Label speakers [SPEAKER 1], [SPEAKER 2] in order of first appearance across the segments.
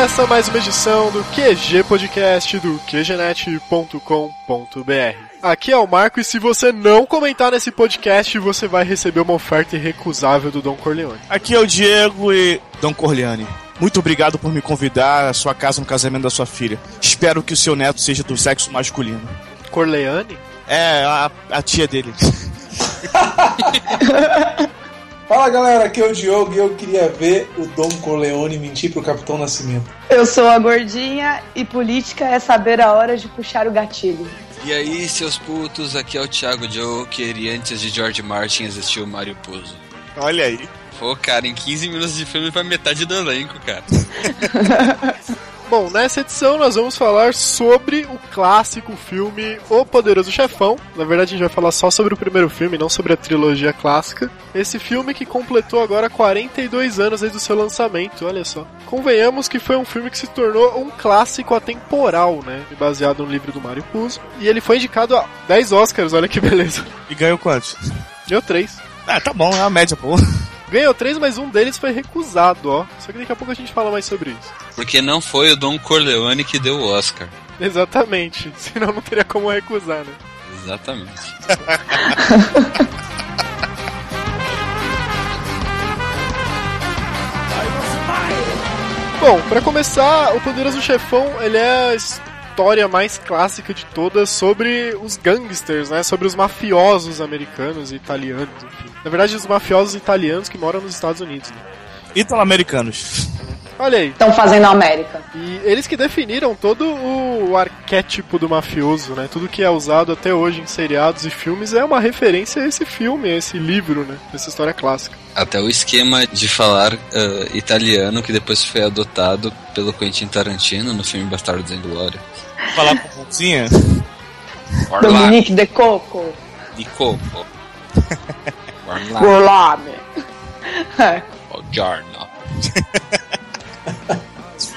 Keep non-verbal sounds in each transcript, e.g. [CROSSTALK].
[SPEAKER 1] Começa mais uma edição do QG Podcast do QGNet.com.br. Aqui é o Marco e se você não comentar nesse podcast, você vai receber uma oferta irrecusável do Dom Corleone.
[SPEAKER 2] Aqui é o Diego e Dom Corleone. Muito obrigado por me convidar à sua casa no casamento da sua filha. Espero que o seu neto seja do sexo masculino.
[SPEAKER 1] Corleone?
[SPEAKER 2] É, a, a tia dele. [LAUGHS]
[SPEAKER 3] Fala galera, aqui é o Diogo e eu queria ver o Dom Corleone mentir pro Capitão Nascimento.
[SPEAKER 4] Eu sou a gordinha e política é saber a hora de puxar o gatilho.
[SPEAKER 5] E aí, seus putos, aqui é o Thiago Joker e antes de George Martin existiu o Mario Puzo.
[SPEAKER 2] Olha aí.
[SPEAKER 5] Pô, cara, em 15 minutos de filme vai metade do elenco, cara. [LAUGHS]
[SPEAKER 1] Bom, nessa edição nós vamos falar sobre o clássico filme O Poderoso Chefão. Na verdade, a gente vai falar só sobre o primeiro filme, não sobre a trilogia clássica. Esse filme que completou agora 42 anos desde o seu lançamento, olha só. Convenhamos que foi um filme que se tornou um clássico atemporal, né? Baseado no livro do Mario Puzo. E ele foi indicado a 10 Oscars, olha que beleza.
[SPEAKER 2] E ganhou quantos?
[SPEAKER 1] Deu 3.
[SPEAKER 2] Ah, tá bom, é a média, pô.
[SPEAKER 1] Ganhou três, mas um deles foi recusado, ó. Só que daqui a pouco a gente fala mais sobre isso.
[SPEAKER 5] Porque não foi o Dom Corleone que deu o Oscar.
[SPEAKER 1] Exatamente. [LAUGHS] Senão não teria como recusar, né?
[SPEAKER 5] Exatamente. [LAUGHS]
[SPEAKER 1] Bom, para começar, o Poderoso Chefão, ele é história mais clássica de todas sobre os gangsters, né? Sobre os mafiosos americanos e italianos, enfim. Na verdade, os mafiosos italianos que moram nos Estados Unidos. Né?
[SPEAKER 2] Italo-americanos.
[SPEAKER 1] Olha aí.
[SPEAKER 4] Estão fazendo a América.
[SPEAKER 1] E eles que definiram todo o arquétipo do mafioso, né? Tudo que é usado até hoje em seriados e filmes é uma referência a esse filme, a esse livro, né? Essa história clássica.
[SPEAKER 5] Até o esquema de falar uh, italiano que depois foi adotado pelo Quentin Tarantino no filme Bastardos em Glória.
[SPEAKER 2] Falar com pontinha?
[SPEAKER 4] Dominique de Coco.
[SPEAKER 5] De Coco. [LAUGHS]
[SPEAKER 4] Gorlame.
[SPEAKER 5] Buongiorno. [LAUGHS]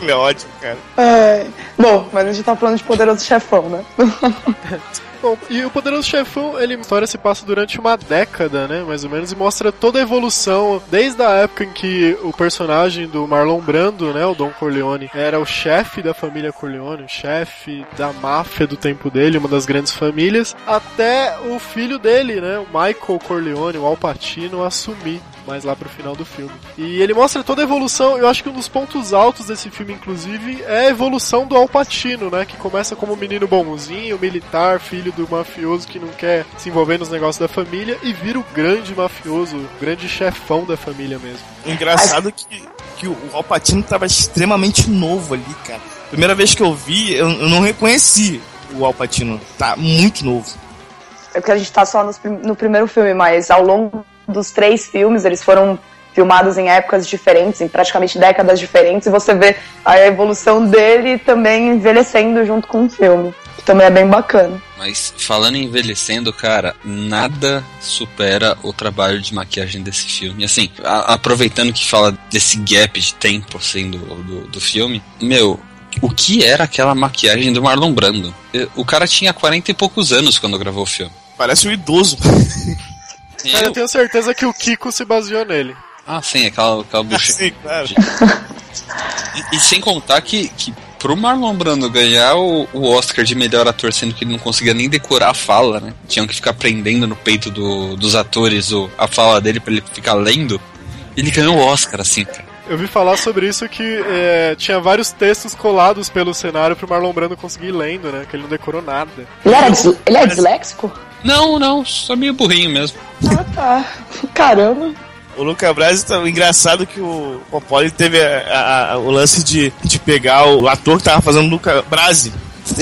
[SPEAKER 2] Filme é ótimo, cara.
[SPEAKER 4] É. Bom, mas a gente tá falando de Poderoso Chefão, né? [LAUGHS]
[SPEAKER 1] Bom, e o Poderoso Chefão, ele, a história se passa durante uma década, né, mais ou menos, e mostra toda a evolução, desde a época em que o personagem do Marlon Brando, né, o Don Corleone, era o chefe da família Corleone, o chefe da máfia do tempo dele, uma das grandes famílias, até o filho dele, né, o Michael Corleone, o Al Pacino, assumir mais lá pro final do filme. E ele mostra toda a evolução, eu acho que um dos pontos altos desse filme, inclusive, é a evolução do Al Pacino, né? Que começa como um menino bonzinho, militar, filho do mafioso que não quer se envolver nos negócios da família e vira o grande mafioso, o grande chefão da família mesmo.
[SPEAKER 2] Engraçado que, que o Al Pacino tava extremamente novo ali, cara. Primeira vez que eu vi, eu, eu não reconheci o Al Pacino. Tá muito novo.
[SPEAKER 4] É porque a gente tá só nos no primeiro filme, mas ao longo dos três filmes, eles foram filmados em épocas diferentes, em praticamente décadas diferentes, e você vê a evolução dele também envelhecendo junto com o filme. Que também é bem bacana.
[SPEAKER 5] Mas falando em envelhecendo, cara, nada supera o trabalho de maquiagem desse filme. Assim, a- aproveitando que fala desse gap de tempo, assim, do, do, do filme, meu, o que era aquela maquiagem do Marlon Brando? O cara tinha 40 e poucos anos quando gravou o filme.
[SPEAKER 2] Parece um idoso. [LAUGHS]
[SPEAKER 1] Cara, eu tenho certeza que o Kiko se baseou nele.
[SPEAKER 5] Ah, sim, aquela, aquela bucha.
[SPEAKER 2] Sim, claro.
[SPEAKER 5] E, e sem contar que, que pro Marlon Brando ganhar o, o Oscar de melhor ator, sendo que ele não conseguia nem decorar a fala, né? Tinham que ficar prendendo no peito do- dos atores o, a fala dele pra ele ficar lendo. Ele ganhou o Oscar, assim, cara.
[SPEAKER 1] Eu vi falar sobre isso que é, tinha vários textos colados pelo cenário pro Marlon Brando conseguir ir lendo, né? Que ele não decorou nada.
[SPEAKER 4] Ele, era ele é disléxico?
[SPEAKER 5] Não, não, só meio burrinho mesmo.
[SPEAKER 4] Ah, tá. Caramba.
[SPEAKER 2] O Luca Brasi, tá engraçado que o Popoli teve a- a- o lance de, de pegar o ator que tava fazendo o Luca Brasi,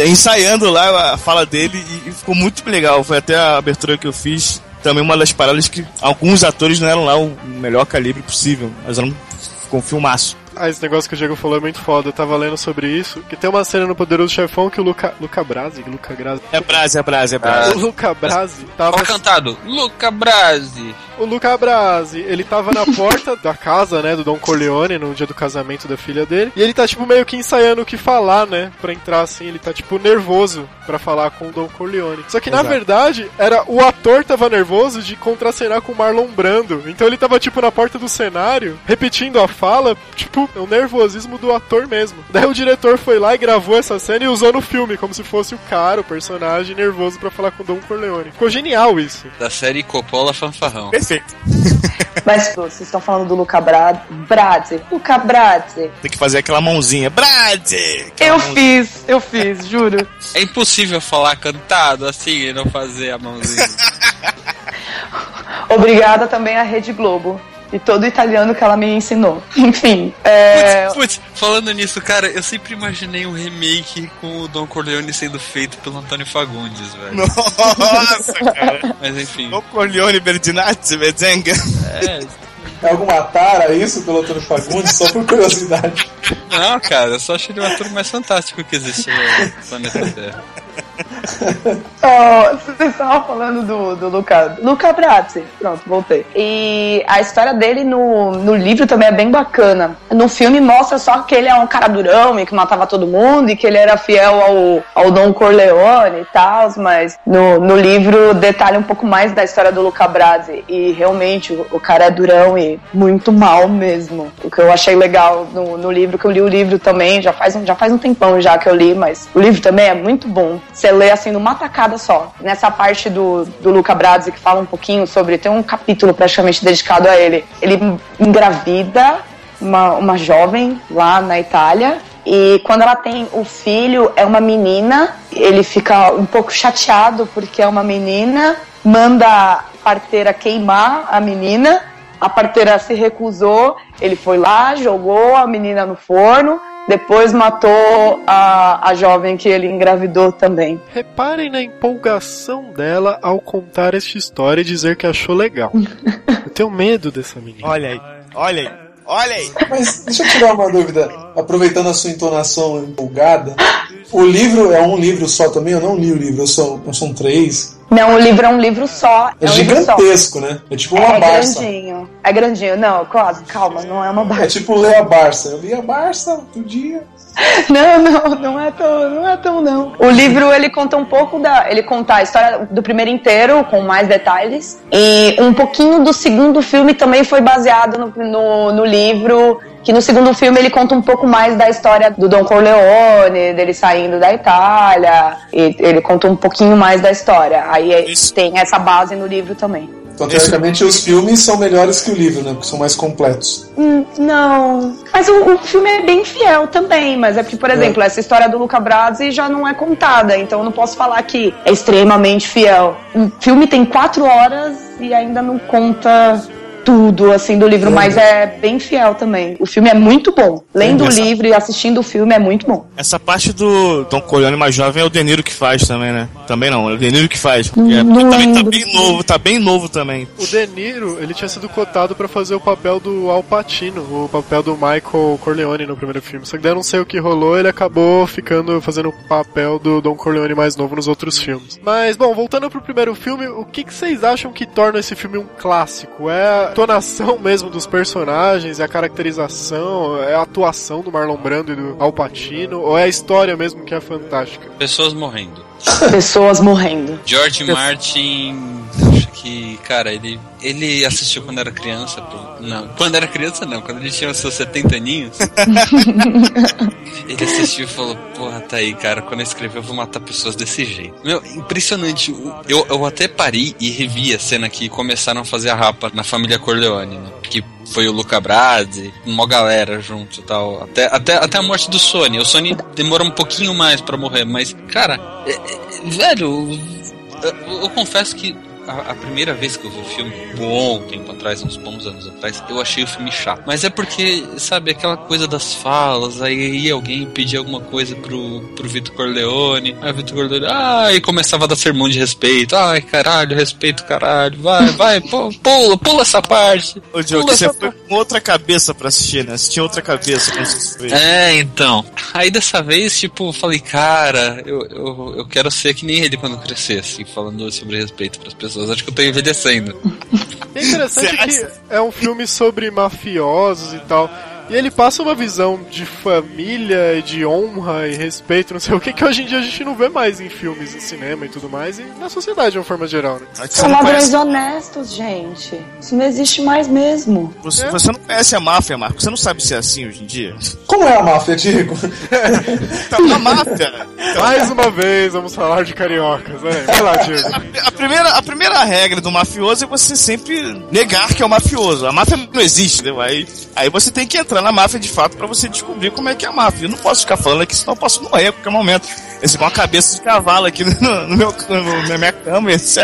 [SPEAKER 2] ensaiando lá a fala dele e, e ficou muito legal. Foi até a abertura que eu fiz. Também uma das paradas que alguns atores não eram lá o melhor calibre possível, mas eram, ficou um filmaço.
[SPEAKER 1] Ah, esse negócio que o Diego falou é muito foda. Eu tava lendo sobre isso. Que tem uma cena no Poderoso Chefão que o Luca. Luca Brasi? Luca Grasi.
[SPEAKER 2] É Brase, é Brase, é
[SPEAKER 1] O
[SPEAKER 2] Brase.
[SPEAKER 1] Luca Brasi tava.
[SPEAKER 5] Ó, cantado, Luca Brasi.
[SPEAKER 1] O Luca Brasi, ele tava na porta da casa, né, do Don Corleone no dia do casamento da filha dele. E ele tá, tipo, meio que ensaiando o que falar, né, pra entrar assim. Ele tá, tipo, nervoso pra falar com o Don Corleone. Só que, na
[SPEAKER 2] Exato.
[SPEAKER 1] verdade, era o ator tava nervoso de contracenar com o Marlon Brando. Então ele tava, tipo, na porta do cenário, repetindo a fala, tipo, o nervosismo do ator mesmo. Daí o diretor foi lá e gravou essa cena e usou no filme, como se fosse o cara, o personagem nervoso pra falar com o Don Corleone. Ficou genial isso.
[SPEAKER 5] Da série Coppola Fanfarrão.
[SPEAKER 2] Perfeito. [LAUGHS]
[SPEAKER 4] Mas pô, vocês estão falando do Luca Bra Brasi. Luca Brasi.
[SPEAKER 2] Tem que fazer aquela mãozinha. Brade! Aquela
[SPEAKER 4] Eu
[SPEAKER 2] mãozinha.
[SPEAKER 4] fiz, eu fiz, juro.
[SPEAKER 5] É impossível falar cantado assim e não fazer a mãozinha. [LAUGHS]
[SPEAKER 4] Obrigada também à Rede Globo. E todo o italiano que ela me ensinou. [LAUGHS] Enfim, é,
[SPEAKER 5] Putz, putz, falando nisso, cara, eu sempre imaginei um remake com o Don Corleone sendo feito pelo Antônio Fagundes, velho.
[SPEAKER 2] Nossa, [LAUGHS] cara.
[SPEAKER 5] Mas enfim.
[SPEAKER 2] O Corleone Berdinazzi, Bezenga.
[SPEAKER 5] É,
[SPEAKER 3] É alguma tara isso pelo Antônio Fagundes? Só por curiosidade.
[SPEAKER 5] não, cara, eu só achei ele o ator mais fantástico que existe no planeta Terra. [LAUGHS]
[SPEAKER 4] ó, vocês estavam falando do, do Luca. Luca Brasi. Pronto, voltei. E a história dele no, no livro também é bem bacana. No filme mostra só que ele é um cara durão e que matava todo mundo e que ele era fiel ao, ao Don Corleone e tal, mas no, no livro detalha um pouco mais da história do Luca Brasi. E realmente o, o cara é durão e muito mal mesmo. O que eu achei legal no, no livro, que eu li o livro também, já faz, já faz um tempão já que eu li, mas o livro também é muito bom. Você lê assim numa tacada só. Nessa parte do, do Luca Brasi que fala um pouquinho sobre. Tem um capítulo praticamente dedicado a ele. Ele engravida uma, uma jovem lá na Itália. E quando ela tem o filho, é uma menina. Ele fica um pouco chateado porque é uma menina. Manda a parteira queimar a menina. A parteira se recusou. Ele foi lá, jogou a menina no forno. Depois matou a, a jovem que ele engravidou também.
[SPEAKER 1] Reparem na empolgação dela ao contar esta história e dizer que achou legal. [LAUGHS] Eu tenho medo dessa menina.
[SPEAKER 2] Olha aí, olha aí, olha aí.
[SPEAKER 3] Mas deixa eu tirar uma dúvida, aproveitando a sua entonação empolgada. O livro é um livro só também? Eu não li o livro, eu sou, eu são três.
[SPEAKER 4] Não, o livro é um livro só.
[SPEAKER 3] É,
[SPEAKER 4] É, um livro só.
[SPEAKER 3] gigantesco, né? É tipo uma
[SPEAKER 4] É
[SPEAKER 3] Barça.
[SPEAKER 4] grandinho. É grandinho. Não, calma, não é uma
[SPEAKER 3] É
[SPEAKER 4] barça.
[SPEAKER 3] tipo ler a Barça. Eu li a Barça outro dia. [LAUGHS]
[SPEAKER 4] Não, não, não é tão, não é tão não. O livro ele conta um pouco da, ele conta a história do primeiro inteiro com mais detalhes e um pouquinho do segundo filme também foi baseado no, no, no livro. Que no segundo filme ele conta um pouco mais da história do Don Corleone, dele saindo da Itália, e ele conta um pouquinho mais da história. Aí é-
[SPEAKER 2] Isso.
[SPEAKER 4] tem essa base no livro também.
[SPEAKER 3] Então, teoricamente, os filmes são melhores que o livro, né? Porque são mais completos.
[SPEAKER 4] Hum, Não. Mas o, o filme é bem fiel também. Mas é porque, por exemplo, essa história do Luca Brasi já não é contada. Então eu não posso falar que é extremamente fiel. O filme tem quatro horas e ainda não conta tudo assim do livro, mas é bem fiel também. O filme é muito bom. Lendo o
[SPEAKER 2] Essa-
[SPEAKER 4] livro e assistindo o filme é muito bom.
[SPEAKER 2] Essa parte do Don Corleone mais jovem é o Deniro que faz também, né? Também não, é o Deniro que faz. porque é-
[SPEAKER 4] Não
[SPEAKER 2] também tá bem novo, tá bem novo também.
[SPEAKER 1] O De Niro, ele tinha sido cotado pra fazer o papel do Al Pacino, o papel do Michael Corleone no primeiro filme. Só que daí eu não sei o que rolou, ele acabou ficando fazendo o papel do Don Corleone mais novo nos outros filmes. Mas, bom, voltando pro primeiro filme, o que, que vocês acham que torna esse filme um clássico? É a tonação mesmo dos personagens, é a caracterização, é a atuação do Marlon Brando e do Al Pacino, ou é a história mesmo que é fantástica?
[SPEAKER 5] Pessoas morrendo.
[SPEAKER 4] Pessoas morrendo.
[SPEAKER 5] George Martin, acho que, cara, ele, ele assistiu quando era criança. pô. Não, quando era criança não, quando ele tinha os seus 70 aninhos. ele assistiu e falou: Porra, tá aí, cara, quando eu escrever eu vou matar pessoas desse jeito. Meu, impressionante. Eu, eu até parei e revi a cena que começaram a fazer a rapa na família Corleone, né? Que foi o Luca Brasi, uma galera junto e tal. Até, até, até a morte do Sony. O Sony demora um pouquinho mais pra morrer, mas, cara, é- é- velho, eu, eu confesso que a, a primeira vez que eu vi o filme, bom tempo atrás, uns bons anos atrás, eu achei o filme chato. Mas é porque, sabe, aquela coisa das falas, aí alguém pedir alguma coisa pro, pro Vitor Corleone, aí o Vitor Corleone, ai, começava a dar sermão de respeito, ai, caralho, respeito, caralho, vai, vai, pu- pula, pula essa parte.
[SPEAKER 2] Ô, Diogo, você foi com outra cabeça pra assistir, né? Você tinha outra cabeça você assistiu.
[SPEAKER 5] É, então. Aí dessa vez, tipo, eu falei, cara, eu, eu, eu quero ser que nem ele quando crescer, assim, falando sobre respeito pras pessoas. Acho que eu tô envelhecendo.
[SPEAKER 1] É interessante
[SPEAKER 2] Você
[SPEAKER 1] que é um filme sobre mafiosos e tal. E ele passa uma visão de família, e de honra e respeito, não sei o que, que hoje em dia a gente não vê mais em filmes, em cinema e tudo mais, e na sociedade de uma forma geral, né?
[SPEAKER 4] São ladrões
[SPEAKER 2] conhece,
[SPEAKER 4] honestos, gente. Isso não existe mais mesmo.
[SPEAKER 2] você,
[SPEAKER 1] É.
[SPEAKER 2] você não conhece a máfia, Marco. Você não sabe se é assim hoje em dia.
[SPEAKER 3] Como é a máfia, Diego?
[SPEAKER 2] Então, a máfia. Então, [LAUGHS]
[SPEAKER 1] Mais uma vez, vamos falar de cariocas, né? Vai lá, Diego.
[SPEAKER 2] a, a primeira, a primeira regra do mafioso é você sempre negar que é o mafioso. A máfia não existe, né? Aí, aí você tem que entrar na máfia de fato pra você descobrir como é que é a máfia. Eu não posso ficar falando aqui, senão eu posso morrer a qualquer momento. Esse com uma cabeça de cavalo aqui no, no meu, no- na minha cama, etc.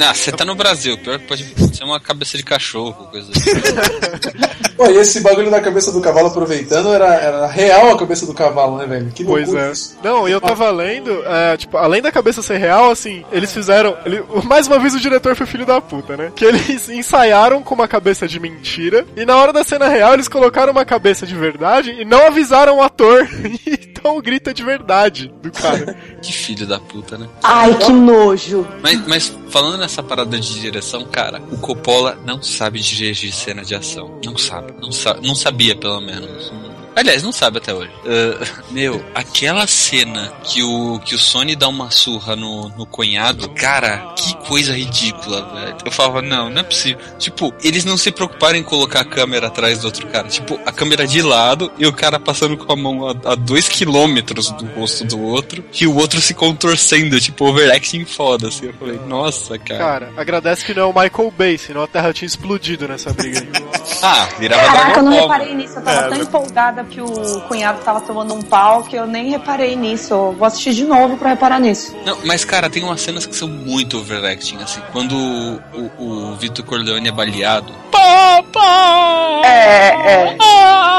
[SPEAKER 5] Ah, você tá no Brasil, pior que pode ser uma cabeça de cachorro, coisa assim. [LAUGHS]
[SPEAKER 3] Pô, e esse bagulho da cabeça do cavalo aproveitando era, era real a cabeça do cavalo, né, velho? Que
[SPEAKER 1] Pois é.
[SPEAKER 3] isso.
[SPEAKER 1] Não, e eu tava lendo, é, tipo, além da cabeça ser real, assim, eles fizeram. ele- mais uma vez o diretor foi filho da puta, né? Que eles ensaiaram com uma cabeça de mentira, e na hora da cena real eles colocaram uma cabeça de verdade e não avisaram o ator. [LAUGHS] então o grito é de verdade do cara. [LAUGHS]
[SPEAKER 5] que filho da puta, né?
[SPEAKER 4] Ai, que nojo.
[SPEAKER 5] Mas, mas falando nessa parada de direção, cara, o Coppola não sabe dirigir cena de ação. Não sabe. Não, sa não sabia, pelo menos. Aliás, não sabe até hoje. Ah, [LAUGHS] meu, aquela cena que o, que o Sony dá uma surra no, no cunhado, cara, que coisa ridícula, velho. Eu falava, não, não é possível. Tipo, eles não se preocuparam em colocar a câmera atrás do outro cara. Tipo, a câmera de lado e o cara passando com a mão a, a dois quilômetros do rosto do outro e o outro se contorcendo, tipo, overacting foda, assim. Eu falei, nossa, cara.
[SPEAKER 1] Cara, agradece que não é o Michael Bay, senão a Terra tinha explodido nessa briga aí. [LAUGHS]
[SPEAKER 5] Ah, virava
[SPEAKER 4] Caraca, eu não reparei nisso. Eu tava tão empolgada que o cunhado tava tomando um pau que eu nem reparei nisso. Eu vou assistir de novo pra reparar nisso.
[SPEAKER 5] Não, mas cara, tem umas cenas que são muito overacting, assim. Quando o, o, o Vitor Corleone é baleado. Papá!
[SPEAKER 4] É, é.
[SPEAKER 3] A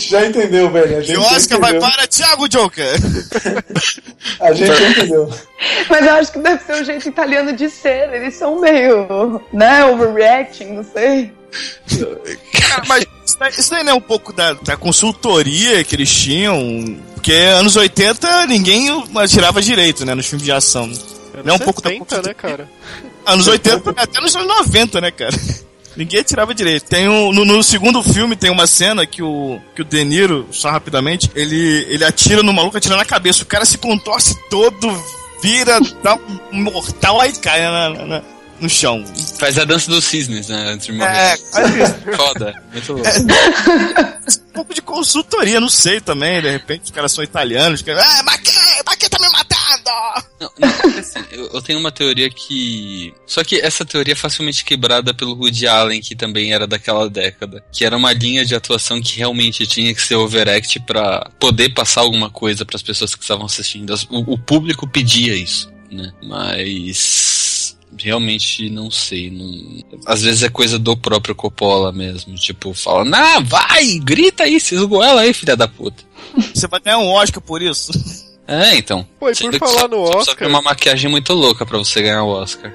[SPEAKER 3] gente já entendeu, velho. A gente
[SPEAKER 2] E o
[SPEAKER 3] já
[SPEAKER 2] Oscar vai
[SPEAKER 3] entendeu.
[SPEAKER 2] para Thiago Joker. [LAUGHS]
[SPEAKER 3] A gente já entendeu.
[SPEAKER 4] Mas eu acho que deve ser o jeito italiano de ser. Eles são meio, né, overreacting, não sei.
[SPEAKER 2] Cara, mas isso daí, daí não é um pouco da, da consultoria que eles tinham. Porque anos 80 ninguém atirava direito, né? Nos filmes de ação. Não é um pouco da
[SPEAKER 1] 70, né, cara?
[SPEAKER 2] Anos 80, até nos anos 90, né, cara? Ninguém atirava direito. Tem um, no, no segundo filme tem uma cena que o, que o De Niro, só rapidamente, ele, ele atira no maluco, atira na cabeça. O cara se contorce todo, vira, dá um mortal, aí cai na, na- na- no chão.
[SPEAKER 5] Faz a dança dos cisnes, né? Antes de morrer.
[SPEAKER 2] É, [LAUGHS]
[SPEAKER 5] Foda. Muito louco.
[SPEAKER 2] um pouco de consultoria, não sei também. De repente os caras são italianos, os caras, ah, mas quem tá me matando?
[SPEAKER 5] Não, não, eu, tenho uma teoria que. Só que essa teoria é facilmente quebrada pelo Woody Allen, que também era daquela década. Que era uma linha de atuação que realmente tinha que ser overact pra poder passar alguma coisa pras pessoas que estavam assistindo. As- O, o público pedia isso, né? Mas. Realmente não sei. Não... Às vezes é coisa do próprio Coppola mesmo. Tipo, fala, nah, vai, grita aí, se ela aí, filha da puta.
[SPEAKER 2] Você vai ganhar um Oscar por isso. [LAUGHS]
[SPEAKER 5] É, então.
[SPEAKER 1] Pô, e por
[SPEAKER 5] que
[SPEAKER 1] falar
[SPEAKER 5] só-
[SPEAKER 1] no
[SPEAKER 5] só precisa
[SPEAKER 1] Oscar-
[SPEAKER 5] ter uma maquiagem muito louca pra você ganhar o Oscar.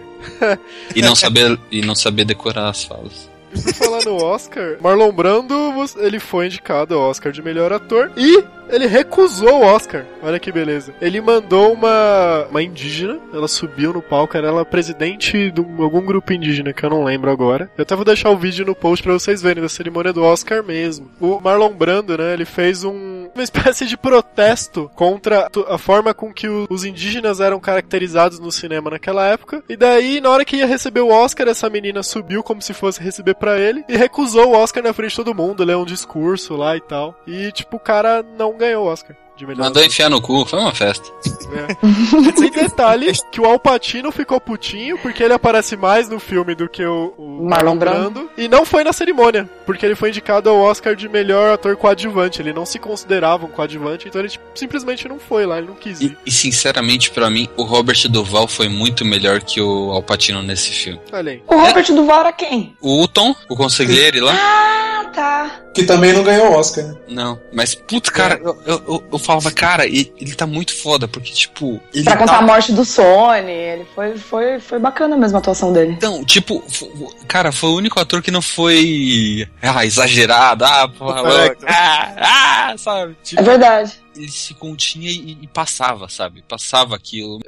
[SPEAKER 5] e não saber e não saber decorar as falas.
[SPEAKER 1] E por falar no Oscar, Marlon Brando, ele foi indicado ao Oscar de melhor ator e ele recusou o Oscar. Olha que beleza. Ele mandou uma, uma indígena, ela subiu no palco, era ela presidente de um- algum grupo indígena que eu não lembro agora. Eu até vou deixar o vídeo no post pra vocês verem da cerimônia do Oscar mesmo. O Marlon Brando, né, ele fez um, uma espécie de protesto contra a forma com que os indígenas eram caracterizados no cinema naquela época. E daí, na hora que ia receber o Oscar, essa menina subiu como se fosse receber pra ele e recusou o Oscar na frente de todo mundo, leu um discurso lá e tal. E, tipo, o cara não ganhou o Oscar. De melhor
[SPEAKER 5] Mandou enfiar no cu, foi uma festa.
[SPEAKER 1] É. Sem detalhe que o Alpatino ficou putinho porque ele aparece mais no filme do que o, o
[SPEAKER 4] Marlon Brando.
[SPEAKER 1] E não foi na cerimônia, porque ele foi indicado ao Oscar de melhor ator coadjuvante. Ele não se considerava um coadjuvante, então ele tipo, simplesmente não foi lá, ele não quis ir.
[SPEAKER 5] E, e, sinceramente, pra mim, o Robert Duval foi muito melhor que o Alpatino nesse filme.
[SPEAKER 1] Olha aí.
[SPEAKER 4] O Robert Duval era quem?
[SPEAKER 5] O Uton, o conselheiro lá?
[SPEAKER 4] Ah, tá.
[SPEAKER 3] Que também não ganhou o Oscar, né?
[SPEAKER 5] Não, mas putz, cara, eu, eu, eu, eu falava, cara, ele, ele tá muito foda, porque, tipo. Ele
[SPEAKER 4] Pra contar
[SPEAKER 5] tá...
[SPEAKER 4] a morte do Sony, ele foi, foi, foi bacana mesmo a atuação dele.
[SPEAKER 5] Então, tipo, cara, foi o único ator que não foi. Ah, exagerado, ah, porra, louco, ah, ah, sabe? Tipo,
[SPEAKER 4] É verdade.
[SPEAKER 5] ele se continha e, e passava, sabe? Passava aquilo.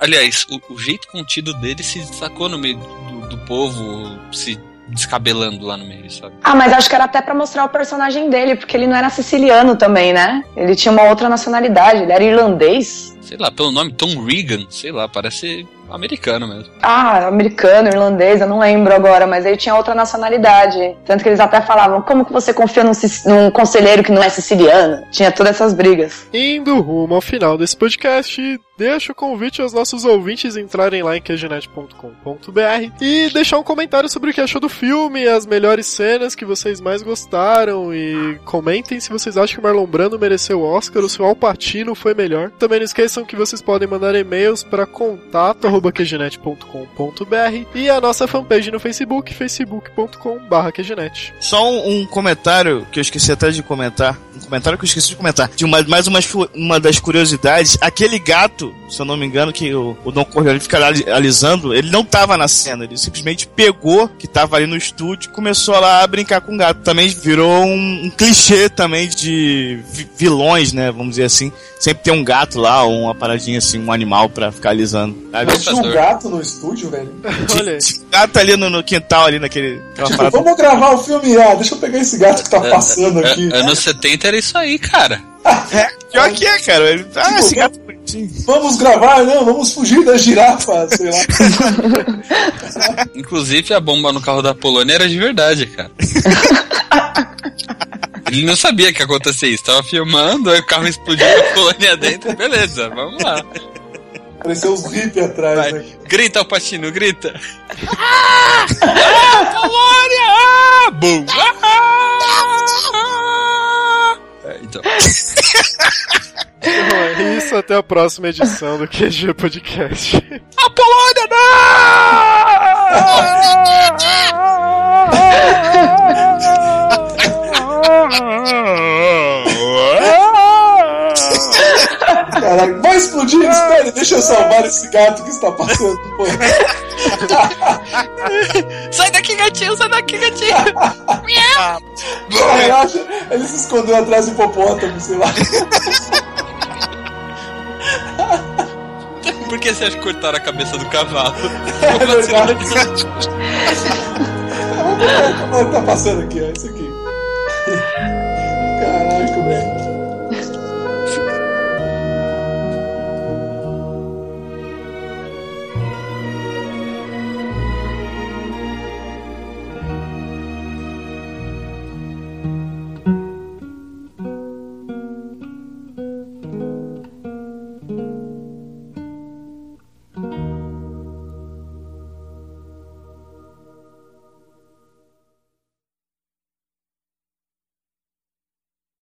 [SPEAKER 5] Aliás, o, o jeito contido dele se destacou no meio do, do povo se descabelando lá no meio, sabe?
[SPEAKER 4] Ah, mas acho que era até pra mostrar o personagem dele, porque ele não era siciliano também, né? Ele tinha uma outra nacionalidade, ele era irlandês.
[SPEAKER 5] Sei lá, pelo nome Tom Regan, sei lá, parece americano mesmo.
[SPEAKER 4] Ah, americano, irlandês, eu não lembro agora, mas ele tinha outra nacionalidade. Tanto que eles até falavam, como que você confia num, num conselheiro que não é siciliano? Tinha todas essas brigas.
[SPEAKER 1] Indo rumo ao final desse podcast, deixo o convite aos nossos ouvintes entrarem lá em quegenet.com.br e deixar um comentário sobre o que achou do filme, as melhores cenas que vocês mais gostaram e comentem se vocês acham que Marlon Brando mereceu o Oscar ou se o Al Pacino foi melhor. Também não esqueçam que vocês podem mandar e-mails para contato@quegenet.com.br e a nossa fanpage no Facebook, facebook.com/quegenet.
[SPEAKER 2] Só um, comentário que eu esqueci até de comentar. Um comentário que eu esqueci de comentar. De mais uma, uma das curiosidades. Aquele gato, YouTube. Se eu não me engano, que o, o Don Corleone fica ali- alisando, ele não tava na cena. Ele simplesmente pegou, que tava ali no estúdio, e começou lá a brincar com o gato. Também virou um, um clichê também de vi- vilões, né? Vamos dizer assim. Sempre tem um gato lá, ou uma paradinha assim, um animal pra ficar alisando.
[SPEAKER 3] Tinha um gato no estúdio, velho. [LAUGHS]
[SPEAKER 1] Olha aí.
[SPEAKER 2] Tinha um gato ali no, no quintal, ali naquele.
[SPEAKER 3] Tipo, vamos gravar o filme. Ah, deixa eu pegar esse gato que tá passando
[SPEAKER 5] É,
[SPEAKER 3] aqui.
[SPEAKER 5] anos 70 era isso aí, cara. [LAUGHS]
[SPEAKER 2] Pior que é, cara. Ele, ah,
[SPEAKER 3] Tipo,
[SPEAKER 2] esse gato é bonitinho.
[SPEAKER 3] Vamos gravar, não, vamos fugir da girafa, sei lá. [LAUGHS]
[SPEAKER 5] Inclusive, a bomba no carro da Polônia era de verdade, cara. Ele não sabia que ia acontecer isso. Tava filmando, aí o carro explodiu com a Polônia dentro. Beleza, vamos lá.
[SPEAKER 3] Apareceu uns hippies atrás,
[SPEAKER 5] Vai.
[SPEAKER 3] né?
[SPEAKER 5] Grita, Alpatino, grita. Ah! Ah, Polônia! Ah! Bum! Ah! É, então.
[SPEAKER 1] Então é isso, até a próxima edição do QG Podcast.
[SPEAKER 5] A Polônia, não!
[SPEAKER 3] Caraca, vai explodir, espere, deixa eu salvar esse gato que está passando. Pô. [LAUGHS]
[SPEAKER 5] sai daqui, gatinho, sai daqui, gatinho!
[SPEAKER 3] Acha- ele se escondeu atrás do hipopótamo, sei lá.
[SPEAKER 5] Por que você acha que cortaram a cabeça do cavalo?
[SPEAKER 3] É verdade. Vamos ver como é que tá passando aqui, ó. Esse aqui.